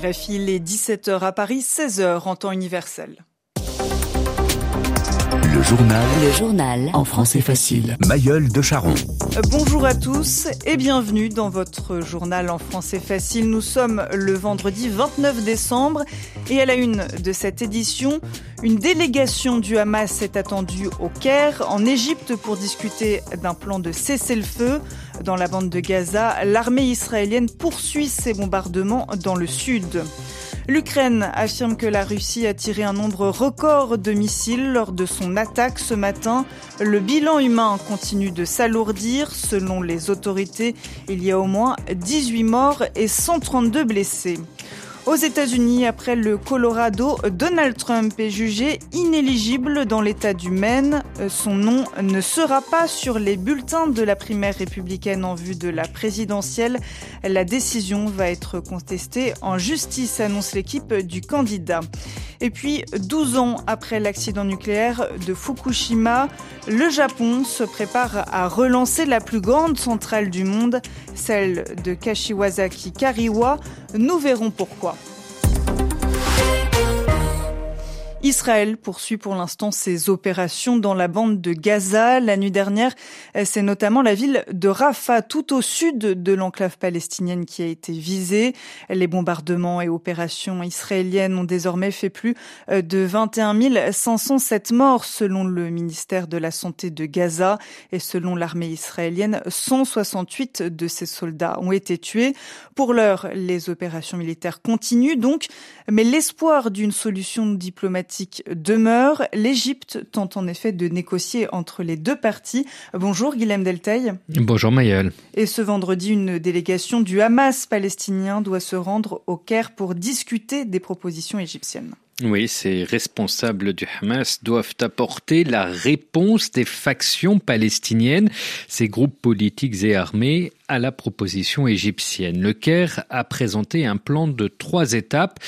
RFI, les 17h à Paris, 16h en temps universel. Le journal. Le journal. En français facile. Mayol de Charon. Bonjour à tous et bienvenue dans votre journal en français facile. Nous sommes le vendredi 29 décembre et à la une de cette édition, une délégation du Hamas est attendue au Caire, en Égypte, pour discuter d'un plan de cessez-le-feu. Dans la bande de Gaza, l'armée israélienne poursuit ses bombardements dans le sud. L'Ukraine affirme que la Russie a tiré un nombre record de missiles lors de son attaque ce matin. Le bilan humain continue de s'alourdir. Selon les autorités, il y a au moins 18 morts et 132 blessés. Aux États-Unis, après le Colorado, Donald Trump est jugé inéligible dans l'État du Maine. Son nom ne sera pas sur les bulletins de la primaire républicaine en vue de la présidentielle. La décision va être contestée en justice, annonce l'équipe du candidat. Et puis, 12 ans après l'accident nucléaire de Fukushima, le Japon se prépare à relancer la plus grande centrale du monde, celle de Kashiwazaki Kariwa. Nous verrons pourquoi. Israël poursuit pour l'instant ses opérations dans la bande de Gaza. La nuit dernière, c'est notamment la ville de Rafah, tout au sud de l'enclave palestinienne, qui a été visée. Les bombardements et opérations israéliennes ont désormais fait plus de 21 507 morts, selon le ministère de la Santé de Gaza. Et selon l'armée israélienne, 168 de ses soldats ont été tués. Pour l'heure, les opérations militaires continuent donc, mais l'espoir d'une solution diplomatique demeure. L'Égypte tente en effet de négocier entre les deux parties. Bonjour Guilhem Delteil. Bonjour Mayel. Et ce vendredi, une délégation du Hamas palestinien doit se rendre au Caire pour discuter des propositions égyptiennes. Oui, ces responsables du Hamas doivent apporter la réponse des factions palestiniennes, ces groupes politiques et armés, à la proposition égyptienne. Le Caire a présenté un plan de trois étapes.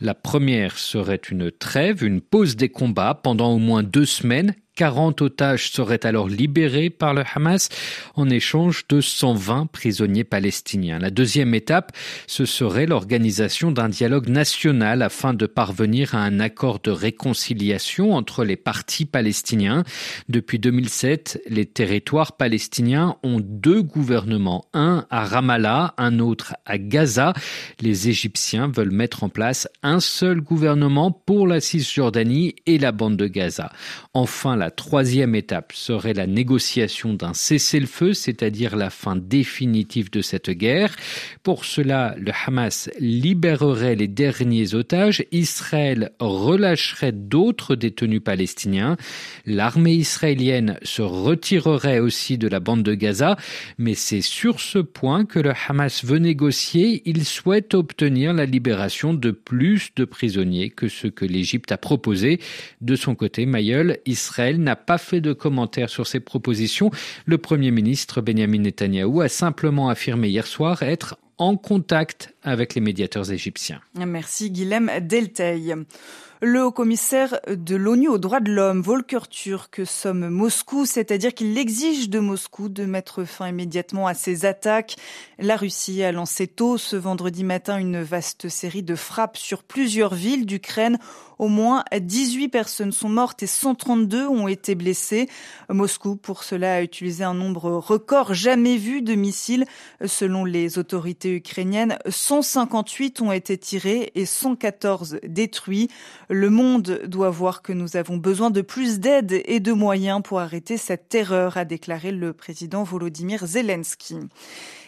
La première serait une trêve, une pause des combats pendant au moins deux semaines 40 otages seraient alors libérés par le Hamas en échange de 120 prisonniers palestiniens. La deuxième étape, ce serait l'organisation d'un dialogue national afin de parvenir à un accord de réconciliation entre les partis palestiniens. Depuis 2007, les territoires palestiniens ont deux gouvernements, un à Ramallah, un autre à Gaza. Les Égyptiens veulent mettre en place un seul gouvernement pour la Cisjordanie et la bande de Gaza. Enfin, la troisième étape serait la négociation d'un cessez-le-feu, c'est-à-dire la fin définitive de cette guerre. Pour cela, le Hamas libérerait les derniers otages, Israël relâcherait d'autres détenus palestiniens, l'armée israélienne se retirerait aussi de la bande de Gaza, mais c'est sur ce point que le Hamas veut négocier. Il souhaite obtenir la libération de plus de prisonniers que ce que l'Égypte a proposé. De son côté, Mayol, Israël n'a pas fait de commentaires sur ces propositions. Le Premier ministre Benjamin Netanyahou a simplement affirmé hier soir être en contact avec les médiateurs égyptiens. Merci Guilhem Delteil. Le haut-commissaire de l'ONU aux droits de l'homme, Volker Turk, somme Moscou, c'est-à-dire qu'il exige de Moscou de mettre fin immédiatement à ces attaques. La Russie a lancé tôt ce vendredi matin une vaste série de frappes sur plusieurs villes d'Ukraine. Au moins 18 personnes sont mortes et 132 ont été blessées. Moscou, pour cela, a utilisé un nombre record jamais vu de missiles. Selon les autorités ukrainiennes, 158 ont été tirés et 114 détruits. Le monde doit voir que nous avons besoin de plus d'aide et de moyens pour arrêter cette terreur, a déclaré le président Volodymyr Zelensky.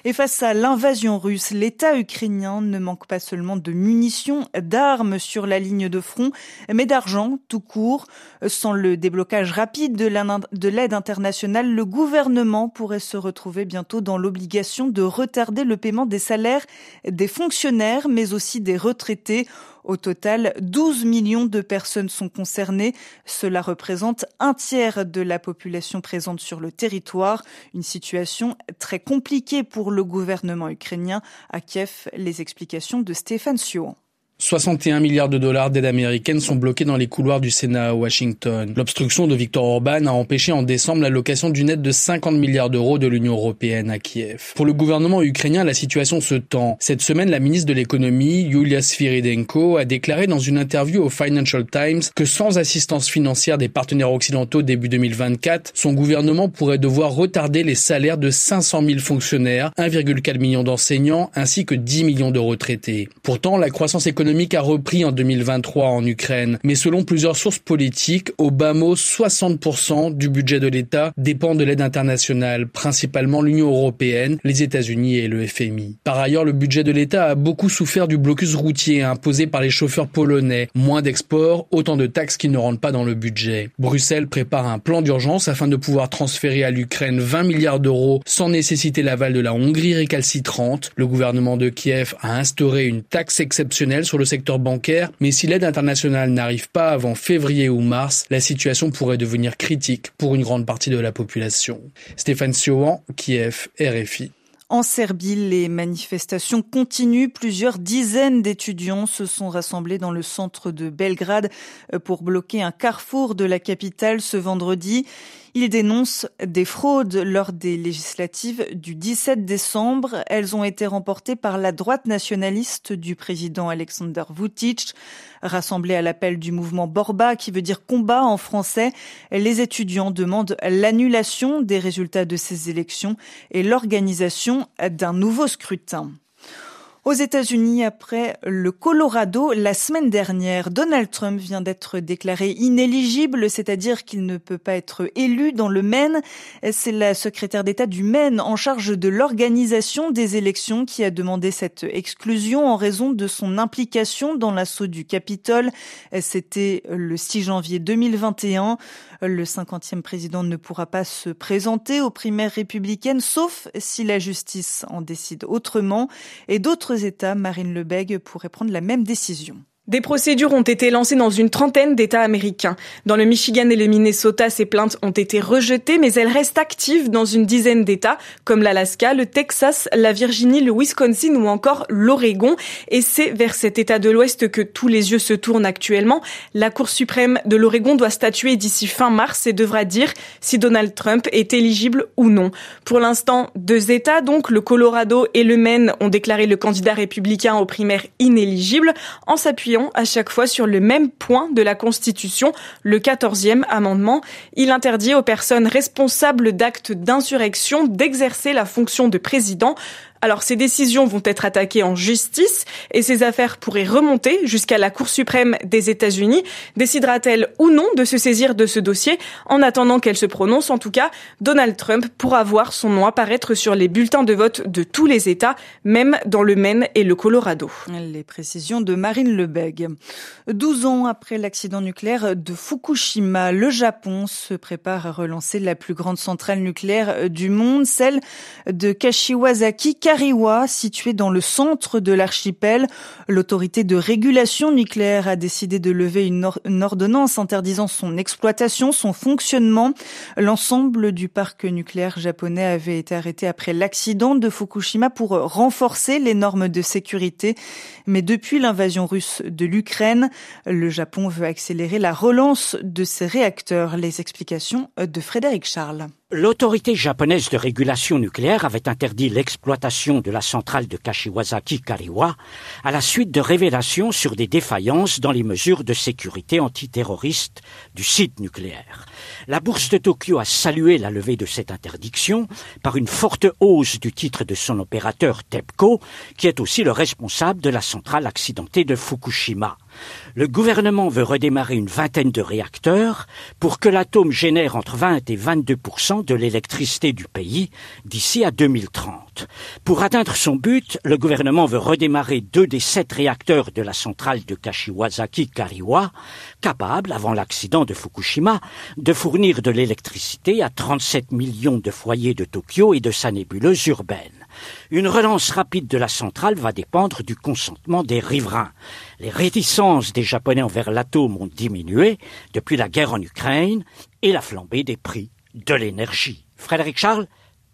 Et face à l'invasion russe, l'État ukrainien ne manque pas seulement de munitions, d'armes sur la ligne de front, mais d'argent tout court. Sans le déblocage rapide de l'aide internationale, le gouvernement pourrait se retrouver bientôt dans l'obligation de retarder le paiement des salaires des fonctionnaires, mais aussi des retraités. Au total, 12 millions de personnes sont concernées. Cela représente un tiers de la population présente sur le territoire. Une situation très compliquée pour le gouvernement ukrainien. À Kiev, les explications de Stéphane Sion. 61 milliards de dollars d'aide américaine sont bloqués dans les couloirs du Sénat à Washington. L'obstruction de Viktor Orban a empêché en décembre l'allocation d'une aide de 50 milliards d'euros de l'Union européenne à Kiev. Pour le gouvernement ukrainien, la situation se tend. Cette semaine, la ministre de l'économie, Yulia Sviridenko, a déclaré dans une interview au Financial Times que sans assistance financière des partenaires occidentaux début 2024, son gouvernement pourrait devoir retarder les salaires de 500 000 fonctionnaires, 1,4 million d'enseignants ainsi que 10 millions de retraités. Pourtant, la croissance économique a repris en 2023 en Ukraine, mais selon plusieurs sources politiques, au bas mot, 60% du budget de l'État dépend de l'aide internationale, principalement l'Union européenne, les États-Unis et le FMI. Par ailleurs, le budget de l'État a beaucoup souffert du blocus routier imposé par les chauffeurs polonais. Moins d'exports, autant de taxes qui ne rentrent pas dans le budget. Bruxelles prépare un plan d'urgence afin de pouvoir transférer à l'Ukraine 20 milliards d'euros sans nécessiter l'aval de la Hongrie récalcitrante. Le gouvernement de Kiev a instauré une taxe exceptionnelle sur le secteur bancaire, mais si l'aide internationale n'arrive pas avant février ou mars, la situation pourrait devenir critique pour une grande partie de la population. Stéphane Siohan, Kiev, RFI. En Serbie, les manifestations continuent. Plusieurs dizaines d'étudiants se sont rassemblés dans le centre de Belgrade pour bloquer un carrefour de la capitale ce vendredi. Ils dénoncent des fraudes lors des législatives du 17 décembre. Elles ont été remportées par la droite nationaliste du président Alexander Vucic. Rassemblés à l'appel du mouvement Borba, qui veut dire combat en français, les étudiants demandent l'annulation des résultats de ces élections et l'organisation d'un nouveau scrutin. Aux États-Unis, après le Colorado, la semaine dernière, Donald Trump vient d'être déclaré inéligible, c'est-à-dire qu'il ne peut pas être élu dans le Maine. C'est la secrétaire d'État du Maine en charge de l'organisation des élections qui a demandé cette exclusion en raison de son implication dans l'assaut du Capitole. C'était le 6 janvier 2021. Le 50e président ne pourra pas se présenter aux primaires républicaines, sauf si la justice en décide autrement. Et d'autres États, Marine Lebègue, pourrait prendre la même décision. Des procédures ont été lancées dans une trentaine d'États américains. Dans le Michigan et le Minnesota, ces plaintes ont été rejetées, mais elles restent actives dans une dizaine d'États, comme l'Alaska, le Texas, la Virginie, le Wisconsin ou encore l'Oregon. Et c'est vers cet État de l'Ouest que tous les yeux se tournent actuellement. La Cour suprême de l'Oregon doit statuer d'ici fin mars et devra dire si Donald Trump est éligible ou non. Pour l'instant, deux États, donc le Colorado et le Maine, ont déclaré le candidat républicain aux primaires inéligible en s'appuyant à chaque fois sur le même point de la Constitution, le 14e amendement. Il interdit aux personnes responsables d'actes d'insurrection d'exercer la fonction de président. Alors ces décisions vont être attaquées en justice et ces affaires pourraient remonter jusqu'à la Cour suprême des États-Unis. Décidera-t-elle ou non de se saisir de ce dossier? En attendant qu'elle se prononce, en tout cas, Donald Trump pourra voir son nom apparaître sur les bulletins de vote de tous les États, même dans le Maine et le Colorado. Les précisions de Marine Lebeg. 12 ans après l'accident nucléaire de Fukushima, le Japon se prépare à relancer la plus grande centrale nucléaire du monde, celle de Kashiwazaki Kariwa, situé dans le centre de l'archipel. L'autorité de régulation nucléaire a décidé de lever une, ordonnance interdisant son exploitation, son fonctionnement. L'ensemble du parc nucléaire japonais avait été arrêté après l'accident de Fukushima pour renforcer les normes de sécurité. Mais depuis l'invasion russe de l'Ukraine, le Japon veut accélérer la relance de ses réacteurs. Les explications de Frédéric Charles. L'autorité japonaise de régulation nucléaire avait interdit l'exploitation de la centrale de Kashiwazaki-Kariwa à la suite de révélations sur des défaillances dans les mesures de sécurité antiterroriste du site nucléaire. La bourse de Tokyo a salué la levée de cette interdiction par une forte hausse du titre de son opérateur TEPCO, qui est aussi le responsable de la centrale accidentée de Fukushima. Le gouvernement veut redémarrer une vingtaine de réacteurs pour que l'atome génère entre 20 et 22% de l'électricité du pays d'ici à 2030. Pour atteindre son but, le gouvernement veut redémarrer deux des sept réacteurs de la centrale de Kashiwazaki-Kariwa, capables, avant l'accident de Fukushima, de fournir de l'électricité à 37 millions de foyers de Tokyo et de sa nébuleuse urbaine. Une relance rapide de la centrale va dépendre du consentement des riverains. Les réticences des Japonais envers l'atome ont diminué depuis la guerre en Ukraine et la flambée des prix de l'énergie. Frédéric Charles,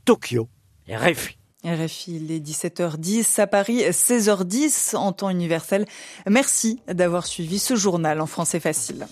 Tokyo, RFI. RFI, il est 17h10 à Paris, 16h10 en temps universel. Merci d'avoir suivi ce journal en français facile.